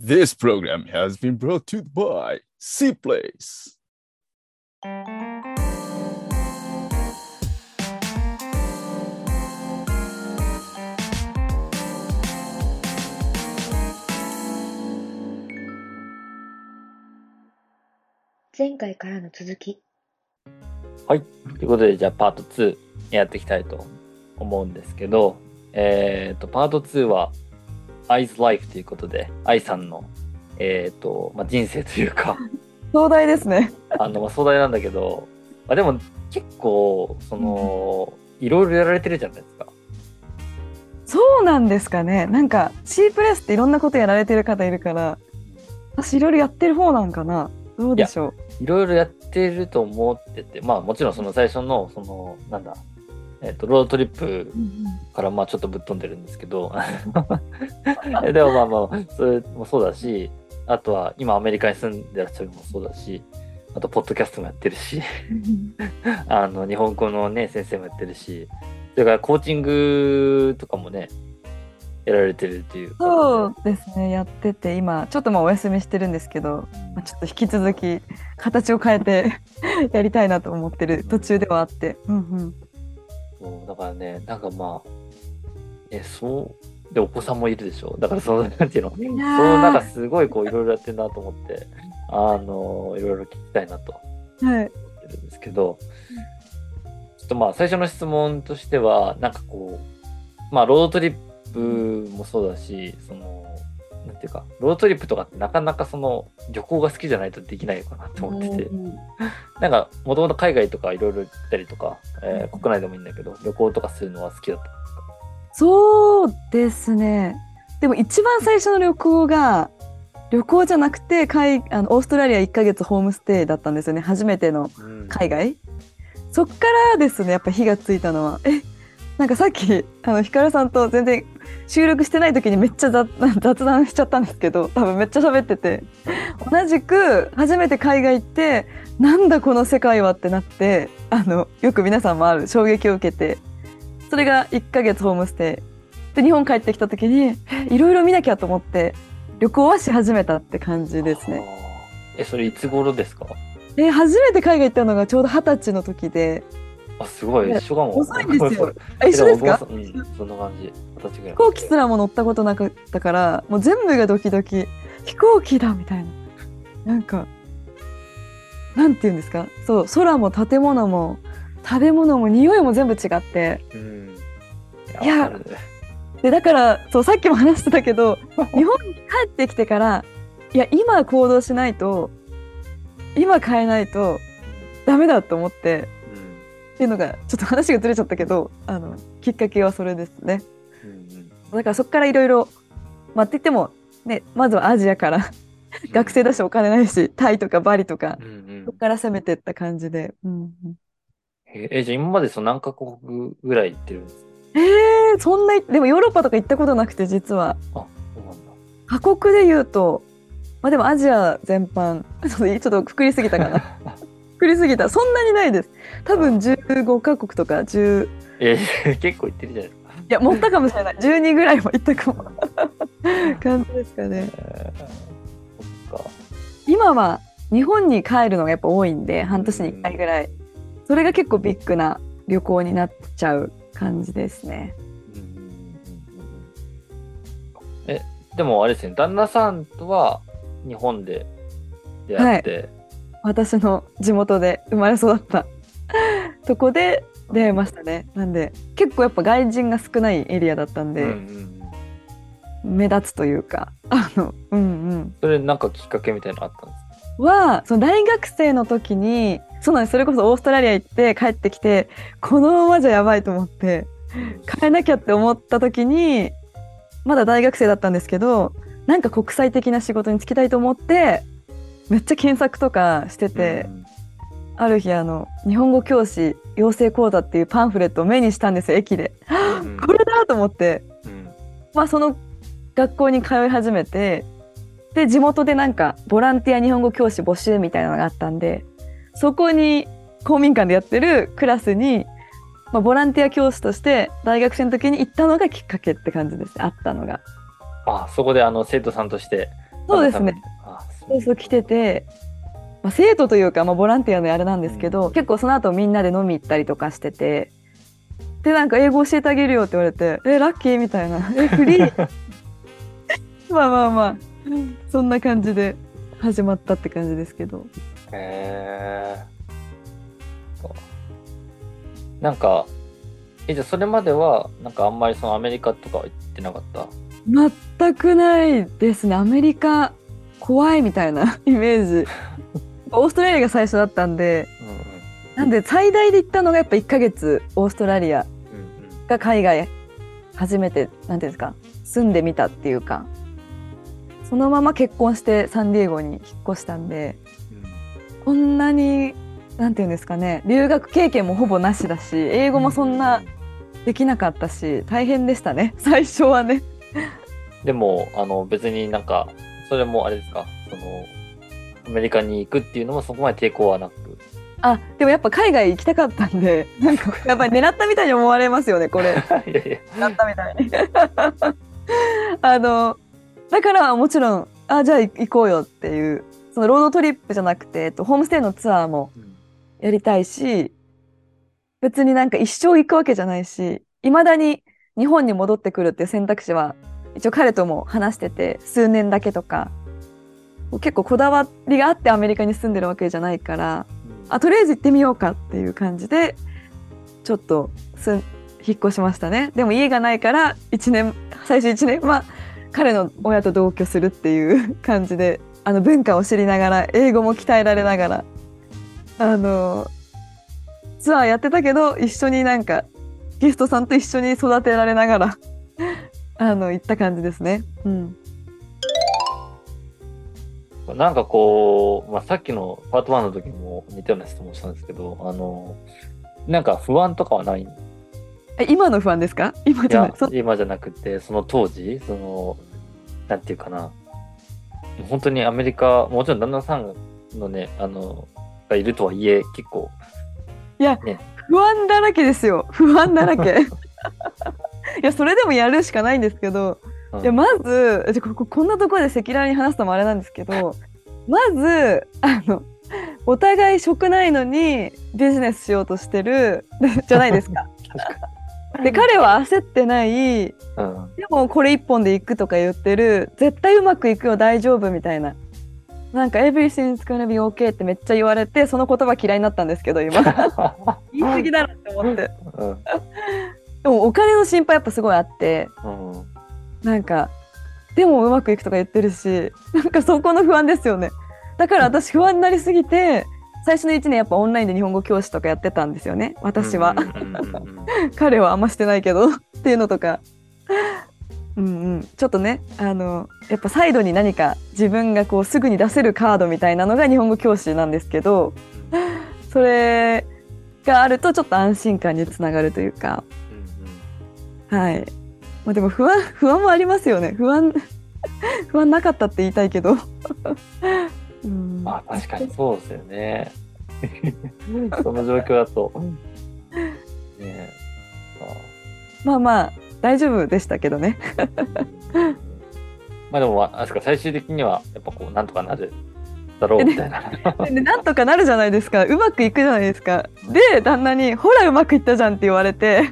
This program has been brought to you by C Place. 前回からの続き。はい。ということで、じゃあパート2やっていきたいと思うんですけど、えっ、と、パート2は I's Life ということで、愛さんの、えっ、と、まあ、人生というか、壮大ですね。あの、まあ、壮大なんだけど、まあ、でも結構、その、いろいろやられてるじゃないですか。そうなんですかね。なんか C プレスっていろんなことやられてる方いるから、私いろいろやってる方なんかな。どうでしょう。いろいろやってると思ってて、まあもちろんその最初の、その、なんだ、えっ、と、ロードトリップからまあちょっとぶっ飛んでるんですけどえ でもまあまあそれもそうだしあとは今アメリカに住んでらっしゃるのもそうだしあとポッドキャストもやってるし あの日本語のね先生もやってるしそれからコーチングとかもねやられてるっていうそうですね。やってて今ちょっとまあお休みしてるんですけど、まあ、ちょっと引き続き形を変えてやりたいなと思ってる途中ではあって。うんうん。そうだからねなんかまあえそうでお子さんもいるでしょ？だからそのなんていうの？そやー。のなんかすごいこういろいろやってるなと思って。あのいろいろ聞きたいなと。はい。思ってるんですけど、ちょっとまあ最初の質問としてはなんかこうまあロードトリップもそうだしそのなんていうかロードトリップとかってなかなかその旅行が好きじゃないとできないのかなって思ってて、うんなんかもともと海外とかいろいろ行ったりとか、えー国内でもいいんだけど旅行とかするのは好きだった。そうですね。でも一番最初の旅行が旅行じゃなくて海あのオーストラリア1ヶ月ホームステイだったんですよね。初めてのうん。海外。そっからですねやっぱ火がついたのは。えなんかさっきあのヒカルさんと全然収録してない時にめっちゃ雑 雑談しちゃったんですけど多分めっちゃ喋ってて。同じく初めて海外行ってなんだこの世界はってなってあのよく皆さんもある衝撃を受けて。それが1ヶ月ホームステイ。で日本帰ってきた時にえいろいろ見なきゃと思って旅行はし始めたって感じですね。えそれいつ頃ですか？で初めて海外行ったのがちょうど二十歳の時であすごいね一緒かも。遅いんですよ。一緒ですか？うんそんな感じ。飛行機すらも乗ったことなかったからもう全部がドキドキ。飛行機だみたいな。なんかなんて言うんですか？そう空も建物も食べ物も匂いも全部違って。うん。いやねでだからそうさっきも話してたけど日本に帰ってきてからいや今行動しないと今変えないとダメだと思ってっていうのがちょっと話がずれちゃったけどあのきっかけはそれですね。うんうん。だからそこからいろいろまあって言ってもねまずはアジアから学生だしお金ないしタイとかバリとかうんうん。そこから攻めてった感じで、うんうん、ええじゃあ今までその何カ国ぐらい行ってるんですか？えー、そんなでもヨーロッパとか行ったことなくて実は。あそうなんだ。過酷で言うとまあでもアジア全般。ちょっとくくりすぎたかな くくりすぎた。そんなにないです。多分15カ国とか10いえ 結構行ってるじゃないですか。や持ったかもしれない。12ぐらいも行ったかも 感じですかね。えー。そっか。今は日本に帰るのがやっぱ多いんで半年に1回ぐらい。それが結構ビッグな旅行になっちゃう感じですね。えでもあれですね。旦那さんとは日本で出会って、私の地元で生まれ育った。とこで出会いましたね。なんで結構やっぱ外人が少ないエリアだったんで、うんうんうん。目立つというか。あのうんうん。それなんかきっかけみたいなのあったんですか？はその大学生の時にそうなんです。それこそオーストラリア行って帰ってきてこのままじゃやばいと思って変えなきゃって思った時にまだ大学生だったんですけどなんか国際的な仕事に就きたいと思ってめっちゃ検索とかしてて、ある日あの日本語教師養成講座っていうパンフレットを目にしたんですよ駅で。うんこれだと思ってうんまあその学校に通い始めてで地元でなんかボランティア日本語教師募集みたいなのがあったんでそこに公民館でやってるクラスに、まあ、ボランティア教師として大学生の時に行ったのがきっかけって感じですあったのが。あそこであの生徒さんとしてそうですね。あそうそう来てて、まあ、生徒というか、まあ、ボランティアのあれなんですけど、結構その後みんなで飲み行ったりとかしててでなんか英語教えてあげるよって言われてえラッキーみたいな。えフリー？まあまあまあそんな感じで始まったって感じですけど。へえんかえじゃあそれまではなんかあんまりそのアメリカとかは行ってなかった？全くないですね。アメリカ怖いみたいな イメージ。オーストラリアが最初だったんでうんなんで最大で行ったのがやっぱ1ヶ月オーストラリアうんうん。が海外初めてなんていうんですか住んでみたっていうかそのまま結婚してサンディエゴに引っ越したんでこんなになんていうんですかね留学経験もほぼなしだし英語もそんなできなかったし大変でしたね最初はね。でもあの別になんかそれもあれですか？そのアメリカに行くっていうのもそこまで抵抗はなくあでもやっぱ海外行きたかったんで なんかやっぱり狙ったみたいに思われますよねこれ。いやいやなったみたいに。あのだからもちろんあじゃあ行こうよっていうそのロードトリップじゃなくて、えっと、ホームステイのツアーもやりたいし別になんか一生行くわけじゃないしいまだに日本に戻ってくるっていう選択肢は一応彼とも話してて数年だけとか結構こだわりがあってアメリカに住んでるわけじゃないからあとりあえず行ってみようかっていう感じでちょっとすん引っ越しましたね。でも家がないから1年最初1年は彼の親と同居するっていう感じであの文化を知りながら英語も鍛えられながらあのツアーやってたけど一緒になんかゲストさんと一緒に育てられながらあの行った感じですね。うん、なんかこう、まあ、さっきのパート1の時も似たような質問したんですけどあのなんか不安とかはない？いえ今の不安ですか？今じゃない？やそ今じゃなくてその当時そのなんていうかな。本当にアメリカもちろん旦那さんのねあのがいるとはいえ結構不安だらけですよ。不安だらけ いやそれでもやるしかないんですけどうん。いやまずじゃこここんなところで赤裸々に話すのもあれなんですけどまずあのお互い職ないのにビジネスしようとしてる じゃないですか。で彼は焦ってないうん。でもこれ一本で行くとか言ってる絶対うまくいくよ大丈夫みたいな。なんか「everything's gonna be okay」ってめっちゃ言われてその言葉嫌いになったんですけど今。言い過ぎだろって思って。うんでもお金の心配やっぱすごいあって。うんなんかでもうまくいくとか言ってるしなんかそこの不安ですよね。だから私不安になりすぎて最初の1年やっぱオンラインで日本語教師とかやってたんですよね。私は、彼はあんましてないけどっていうのとか。うんうん。ちょっとねあのやっぱサイドに何か自分がこうすぐに出せるカードみたいなのが日本語教師なんですけどそれがあるとちょっと安心感につながるというかはい。まあでも不安不安もありますよね。不安 不安なかったって言いたいけど。うん、まあ確かにそうですよね。その状況だと。ねまあまあ大丈夫でしたけどね。えまあでも、あすか、最終的には、やっぱこう、なんとかなるだろうみたいな。でなんとかなるじゃないですか。うまくいくじゃないですか。で旦那に「ほらうまくいったじゃん」って言われて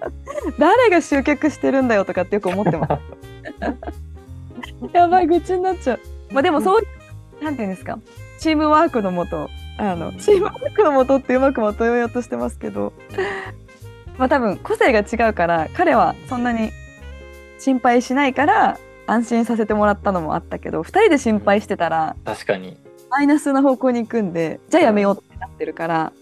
誰が集客してるんだよとかってよく思ってます。やばい愚痴になっちゃう。まあでもそうなんていうんですかチームワークのもとあのチームワークのもとってうまくまとめようとしてますけどまあ多分個性が違うから彼はそんなに心配しないから安心させてもらったのもあったけど2人で心配してたら確かに。マイナスな方向に行くんでじゃあやめようってなってるから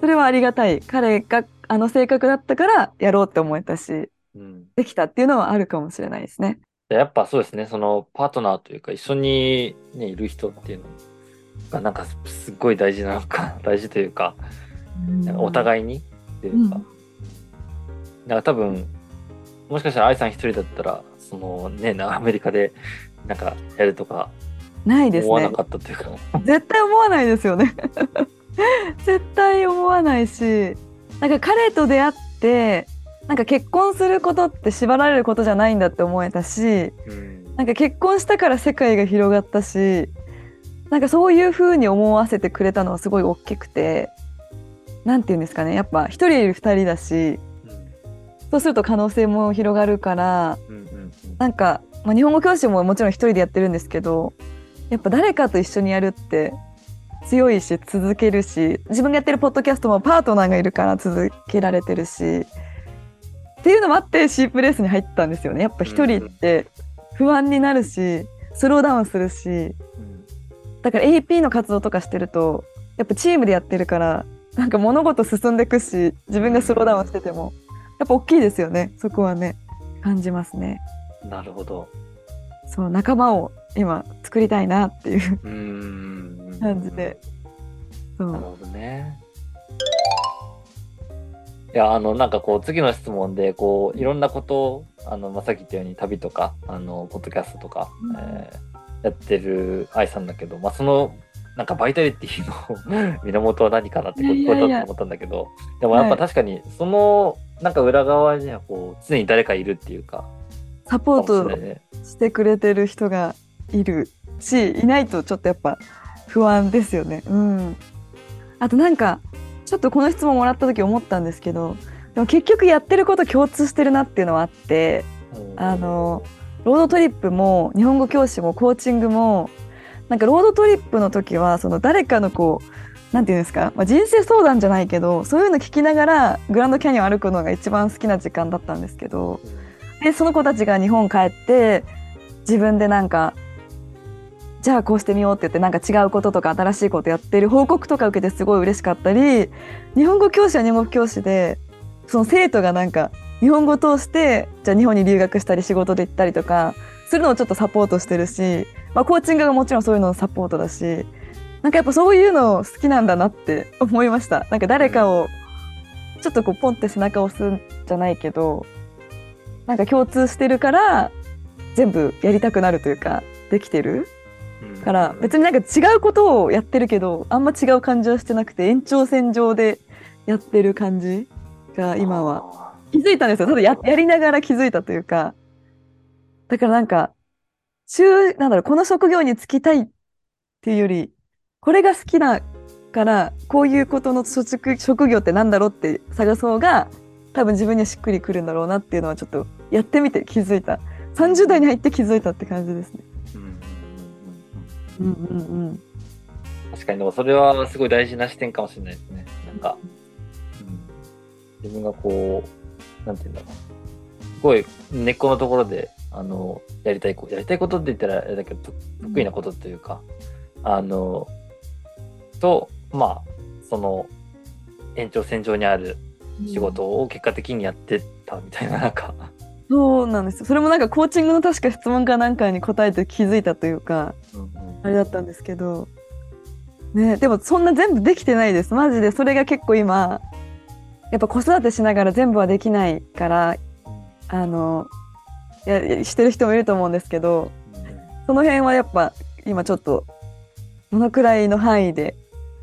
それはありがたい。彼があの性格だったからやろうって思えたしうん、できたっていうのはあるかもしれないですね。やっぱそうですね、そのパートナーというか、一緒に、ね、いる人っていうのが、なんかすっごい大事なのか、大事というか、なん。かお互いにっていうか、うん。なんか多分、もしかしたら愛さん一人だったら、そのね、なアメリカでなんかやるとかないですね。思わなかったというか、絶対思わないですよね。絶対思わないしなんか彼と出会ってなんか結婚することって縛られることじゃないんだって思えたしうん。なんか結婚したから世界が広がったしなんかそういう風に思わせてくれたのはすごい大きくてなんて言うんですかね。やっぱ1人いる2人だしそうすると可能性も広がるからうんうんうん。なんか、まあ、日本語教師ももちろん一人でやってるんですけどやっぱ誰かと一緒にやるって強いし続けるし自分がやってるポッドキャストもパートナーがいるから続けられてるしっていうのもあってシープレースに入ったんですよねやっぱ一人って不安になるしスローダウンするしうんだから AP の活動とかしてるとやっぱチームでやってるからなんか物事進んでくし自分がスローダウンしててもやっぱ大きいですよねそこはね感じますね。なるほど。そう仲間を今作りたいなっていう。感じで。そうなるほどね。いや、あの、なんかこう、次の質問で、こう、いろんなことを、あの、まあ、さっき言ったように旅とか、あの、ポッドキャストとか、うんえーやってる愛さんだけど、まあ、その、なんかバイタリティの 源は何かなってこう聞こえたと思ったんだけど、でもやっぱ確かに、その、なんか裏側にはこう、常に誰かいるっていうか、サポート。してくれてる人がいるしいないとちょっとやっぱ不安ですよね。うん、あとなんかちょっとこの質問もらった時思ったんですけどでも結局やってること共通してるなっていうのはあってうんあのロードトリップも日本語教師もコーチングもなんかロードトリップの時はその誰かのこうなんていうんですか、まあ、人生相談じゃないけどそういうの聞きながらグランドキャニオン歩くのが一番好きな時間だったんですけどでその子たちが日本帰って自分でなんかじゃあこうしてみようって言ってなんか違うこととか新しいことやってる報告とか受けてすごい嬉しかったり日本語教師は日本語教師でその生徒がなんか日本語を通してじゃあ日本に留学したり仕事で行ったりとかするのをちょっとサポートしてるし、まあ、コーチングがもちろんそういうののサポートだしなんかやっぱそういうの好きなんだなって 思いました。なんか誰かをちょっとこうポンって背中を押すんじゃないけどなんか共通してるから全部やりたくなるというかできてる。うん。から別になんか違うことをやってるけどあんま違う感じはしてなくて延長線上でやってる感じが今は。は。気づいたんですよ。ただややりながら気づいたというか。だからなんか週なんだろうこの職業に就きたいっていうよりこれが好きだからこういうことの職職業ってなんだろうって探そうが多分自分にはしっくりくるんだろうなっていうのはちょっとやってみて気づいた。30代に入って気づいたって感じですね。うんうんうん確かにでもそれはすごい大事な視点かもしれないですね。なんか、うん、自分がこう、なんて言うんだろう。すごい根っこのところで、あの、やりたいやりたいことって言ったらあれだけど、と得意なことというか、あの、と、まあ、その、延長線上にある仕事を結果的にやってたみたいな、なんか、そうなんです。よそれもなんかコーチングの確か質問かなんかに答えて気づいたというかうんうん。あれだったんですけど。ねでもそんな全部できてないです。マジで。それが結構今やっぱ子育てしながら全部はできないからあのややしてる人もいると思うんですけどその辺はやっぱ今ちょっとどのくらいの範囲で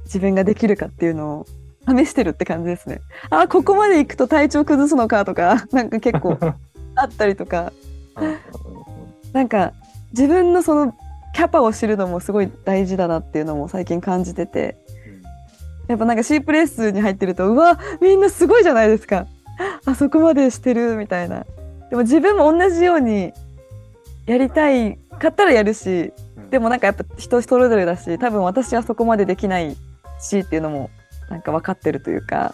自分ができるかっていうのを試してるって感じですね。あここまで行くと体調崩すのかとかなんか結構あったりとか。なんか自分のそのキャパを知るのもすごい大事だなっていうのも最近感じてて。やっぱなんかシープレースに入ってるとうわみんなすごいじゃないですか。あそこまでしてるみたいな。でも自分も同じようにやりたいかったらやるしうん。でもなんかやっぱ人それぞれだし多分私はそこまでできないしっていうのもなんか分かってるというか。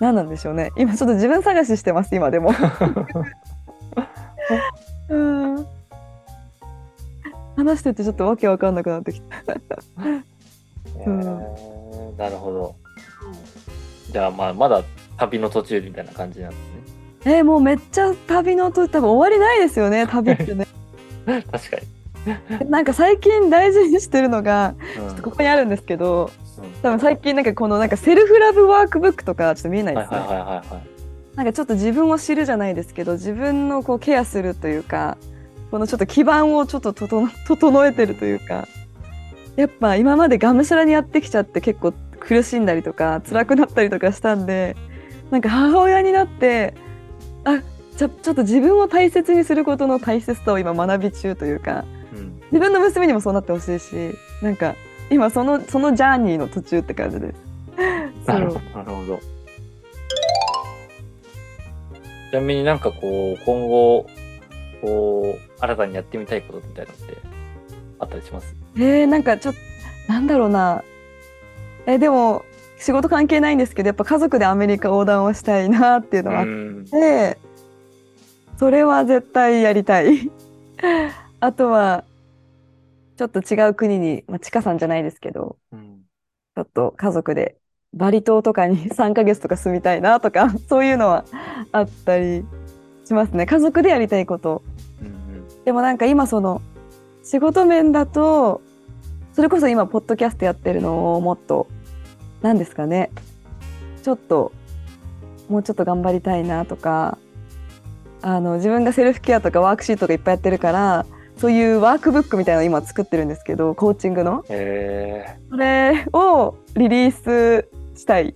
何なんでしょうね。今ちょっと自分探ししてます今でも。うん話しててちょっとわけわかんなくなってきた。へ ーなるほど。じゃあまあまだ旅の途中みたいな感じなんですね。えーもうめっちゃ旅のと多分終わりないですよね 旅ってね。確かに。なんか最近大事にしてるのがうんここにあるんですけどうん多分最近なんかこのなんかセルフラブワークブックとかちょっと見えないですね。はいはいはいはいはい。なんかちょっと自分を知るじゃないですけど自分のこうケアするというかこのちょっと基盤をちょっと整 整えてるというかやっぱ今までがむしゃらにやってきちゃって結構苦しんだりとか辛くなったりとかしたんでなんか母親になってあちょちょっと自分を大切にすることの大切さを今学び中というかうん。自分の娘にもそうなってほしいしなんか今そのそのジャーニーの途中って感じです。なるほど。ちなみになんかこう、今後、こう、新たにやってみたいことみたいなのってあったりします？えー、なんかちょっとなんだろうな。えでも仕事関係ないんですけどやっぱ家族でアメリカ横断をしたいなっていうのがあっん。て、それは絶対やりたい。あとはちょっと違う国に、まあ、ちかさんじゃないですけどうん。ちょっと家族でバリ島とかに 3ヶ月とか住みたいなとか そういうのはあったりしますね。家族でやりたいこと。うんでもなんか今その仕事面だとそれこそ今ポッドキャストやってるのをもっと何ですかね。ちょっともうちょっと頑張りたいなとかあの自分がセルフケアとかワークシートとかいっぱいやってるからそういうワークブックみたいなの今作ってるんですけどコーチングの。えそれをリリースしたい。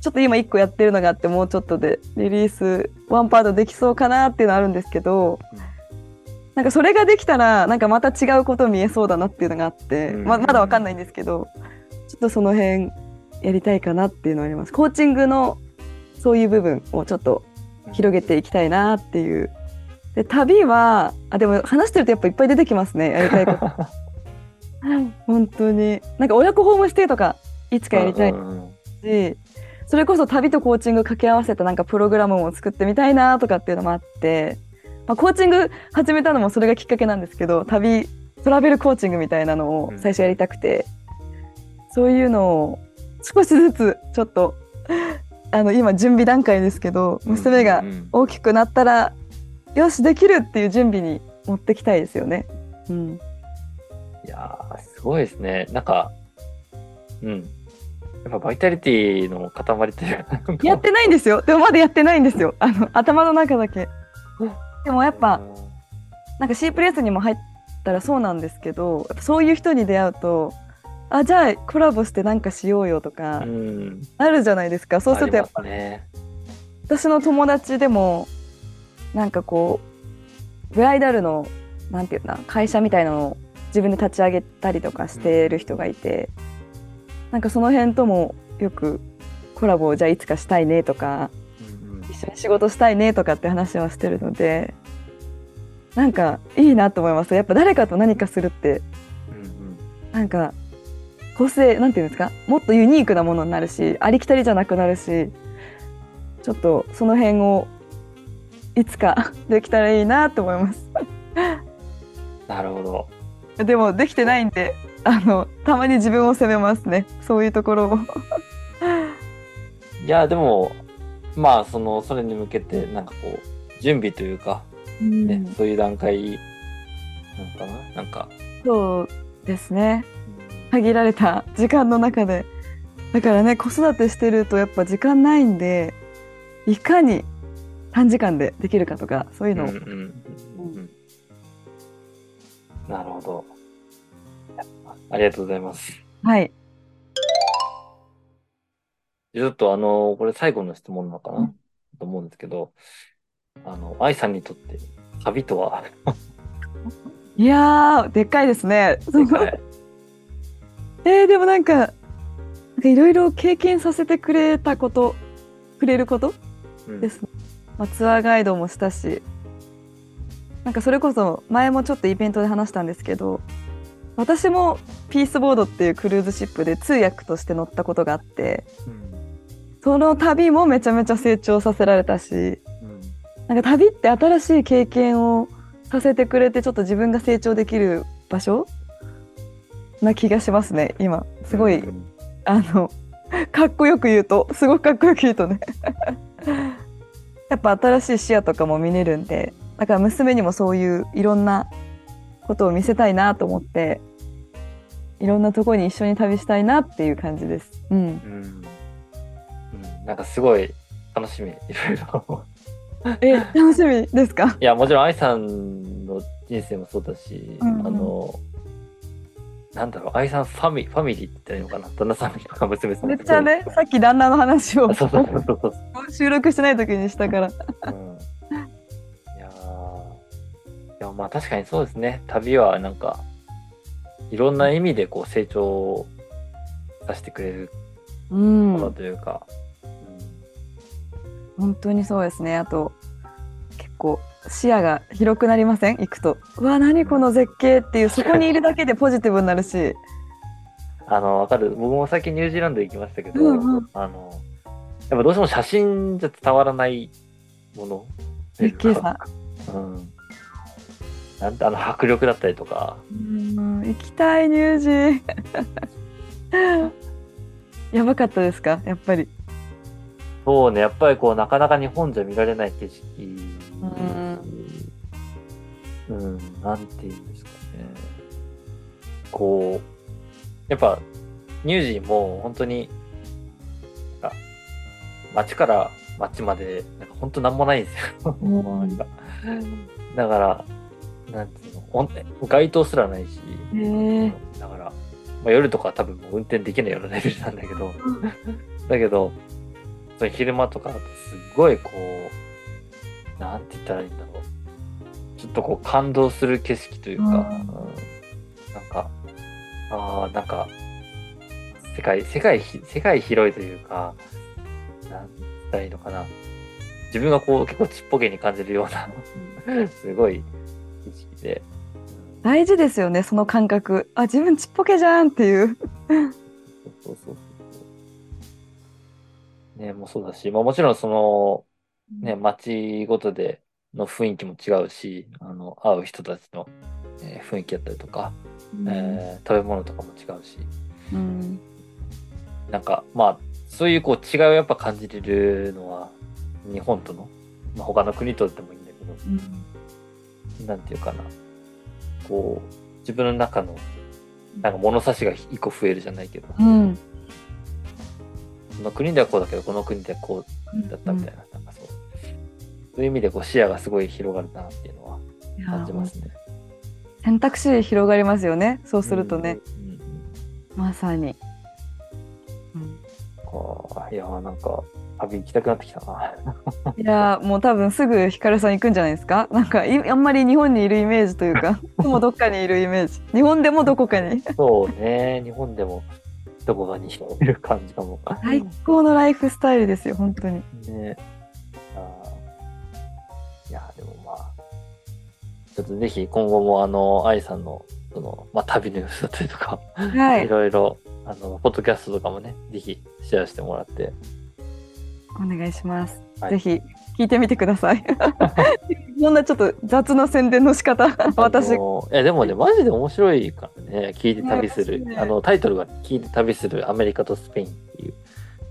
ちょっと今1個やってるのがあってもうちょっとでリリースワンパートできそうかなっていうのあるんですけど、うんなんかそれができたらなんかまた違うこと見えそうだなっていうのがあって、うん。ままだわかんないんですけどちょっとその辺やりたいかなっていうのはあります。コーチングのそういう部分をちょっと広げていきたいなっていう。で旅はあでも話してるとやっぱいっぱい出てきますねやりたいこと。本当に。なんか親子ホームステイとかいつかやりたい。うんうんしそれこそ旅とコーチング掛け合わせたなんかプログラムも作ってみたいなとかっていうのもあって、まあ、コーチング始めたのもそれがきっかけなんですけど旅トラベルコーチングみたいなのを最初やりたくて、そういうのを少しずつちょっと あの今準備段階ですけど娘が大きくなったらよしできるっていう準備に持ってきたいですよね。うん、いやー、すごいですね。なんか、うん。やっぱバイタリティの塊っていうやってないんですよでもまだやってないんですよあの頭の中だけ。でもやっぱなんか C プレスにも入ったらそうなんですけどそういう人に出会うとあじゃあコラボしてなんかしようよとかうん。あるじゃないですか、そうするとやっぱね。私の友達でもなんかこうブライダルのなんていうかな会社みたいなのを自分で立ち上げたりとかしてる人がいて、なんかその辺ともよくコラボをじゃあいつかしたいねとかうんうん。一緒に仕事したいねとかって話はしてるのでなんかいいなと思います。やっぱ誰かと何かするってうんなんか個性なんていうんですか？もっとユニークなものになるしありきたりじゃなくなるしちょっとその辺をいつか できたらいいなと思います。なるほど。でもできてないんであのたまに自分を責めますね。そういうところを。いや、でも、まあ、その、それに向けて、なんかこう、準備というか、ね、うん。そういう段階、なのかな？なんか、そうですね。限られた時間の中で。だからね子育てしてるとやっぱ時間ないんでいかに短時間でできるかとかそういうのを、うんうんうん。うん。なるほど。ありがとうございます。はい。ちょっとあの、これ最後の質問なのかな、うん。と思うんですけど、あの、愛さんにとって旅とは、いやーでっかいですね。でかい。えー、でもなんかなんかいろいろ経験させてくれたことくれること？うん。です。ね、まあ、ツアーガイドもしたし。なんかそれこそ前もちょっとイベントで話したんですけど私もピースボードっていうクルーズシップで通訳として乗ったことがあってその旅もめちゃめちゃ成長させられたしうん。なんか旅って新しい経験をさせてくれてちょっと自分が成長できる場所な気がしますね今。すごい、うん。あのかっこよく言うとすごくかっこよく言うとね。やっぱ新しい視野とかも見れるんでだから娘にもそういういろんなことを見せたいなと思っていろんなところに一緒に旅したいなっていう感じです。うん、うん。うん。なんかすごい楽しみ、いろいろ。え楽しみですか？いや、もちろん愛さんの人生もそうだし、うんうん。あの、なんだろう、愛さんファミファミリーって言ったらいいのかな？旦那さんとか娘さんめっちゃねさっき旦那の話を。収録してない時にしたから。うんあまあ確かにそうですね。旅はなんか、いろんな意味でこう成長させてくれるうん。ものというか、本当にそうですね。あと結構視野が広くなりません？行くと。うわ何この絶景っていうそこにいるだけでポジティブになるし。あの、わかる。僕も最近ニュージーランド行きましたけど、うんうん。あの、やっぱどうしても写真じゃ伝わらないもの。絶景さ。うん。なんてあの迫力だったりとか、うん行きたいニュージー やばかったですか？やっぱりそうね、やっぱりこう、なかなか日本じゃ見られない景色。うん、なんていうんですかね。こう、やっぱ、ニュージーも本当に、なんか街から街まで、なんか本当なんもないんですよ。うん 周りが。だから、なんていうの、街灯すらないし、だから、まあ、夜とかは多分もう運転できないようなレベルなんだけど、だけど、その昼間とかだとすっごいこう、なんて言ったらいいんだろう。ちょっとこう感動する景色というか、うん。うん。なんか、ああ、なんか、世界、世界ひ、世界広いというか、なんて言ったらいいのかな。自分がこう結構ちっぽけに感じるような、すごい景色で。大事ですよねその感覚。あ自分ちっぽけじゃんっていう。そうそうそう。ね、もうそうだし、まあもちろんその、ね、街ごとでの雰囲気も違うし、あの、会う人たちの、えー雰囲気だったりとか、えー食べ物とかも違うし、うん。なんか、まあ、そういうこう違いをやっぱ感じれるのは、日本との、まあ、他の国とでもいいんだけど、なんていうかな、こう、自分の中の、なんか物差しが一個増えるじゃないけど、うん。この国ではこうだけど、この国ではこうだったみたいな、なんかそう。そういう意味でこう視野がすごい広がるなっていうのは感じますね。選択肢広がりますよね。そうするとね、うん。うんうんまさに、うん。こういやーなんか旅行きたくなってきたな。いやーもう多分すぐヒカルさん行くんじゃないですか？なんかいあんまり日本にいるイメージというかもどっかにいるイメージ。日本でもどこかに。そうね、日本でもどこかにいる感じかも。最高のライフスタイルですよ本当に。ね。あー。いやーでもまあ、ちょっとぜひ今後もあの、愛さんの、その、まあ旅の様子だったりとか、はい。いろいろ、あの、ポッドキャストとかもね、ぜひシェアしてもらって、お願いします、はい。ぜひ聞いてみてください。こんなちょっと雑な宣伝の仕方 私。あのいやでもね、マジで面白いからね、聞いて旅する。ねあの、タイトルが聞いて旅するアメリカとスペインっていう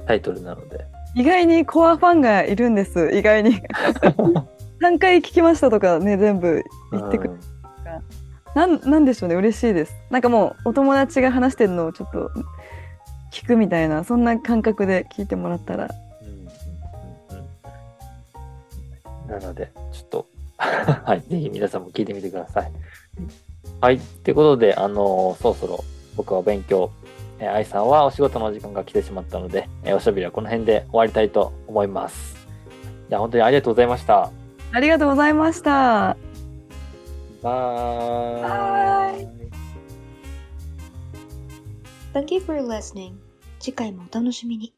タイトルなので。意外にコアファンがいるんです意外に。3回聞きましたとかね全部言ってくるうんなんなんでしょうね嬉しいです。なんかもうお友達が話してるのをちょっと聞くみたいなそんな感覚で聞いてもらったらなので、ちょっと、はい、ぜひ皆さんも聞いてみてください。はい、ということで、あのそろそろ僕は勉強、えー愛さんはお仕事の時間が来てしまったので、えーおしゃべりはこの辺で終わりたいと思います。じゃあ本当にありがとうございました。ありがとうございましたバーイ。Thank you for listening. 次回もお楽しみに。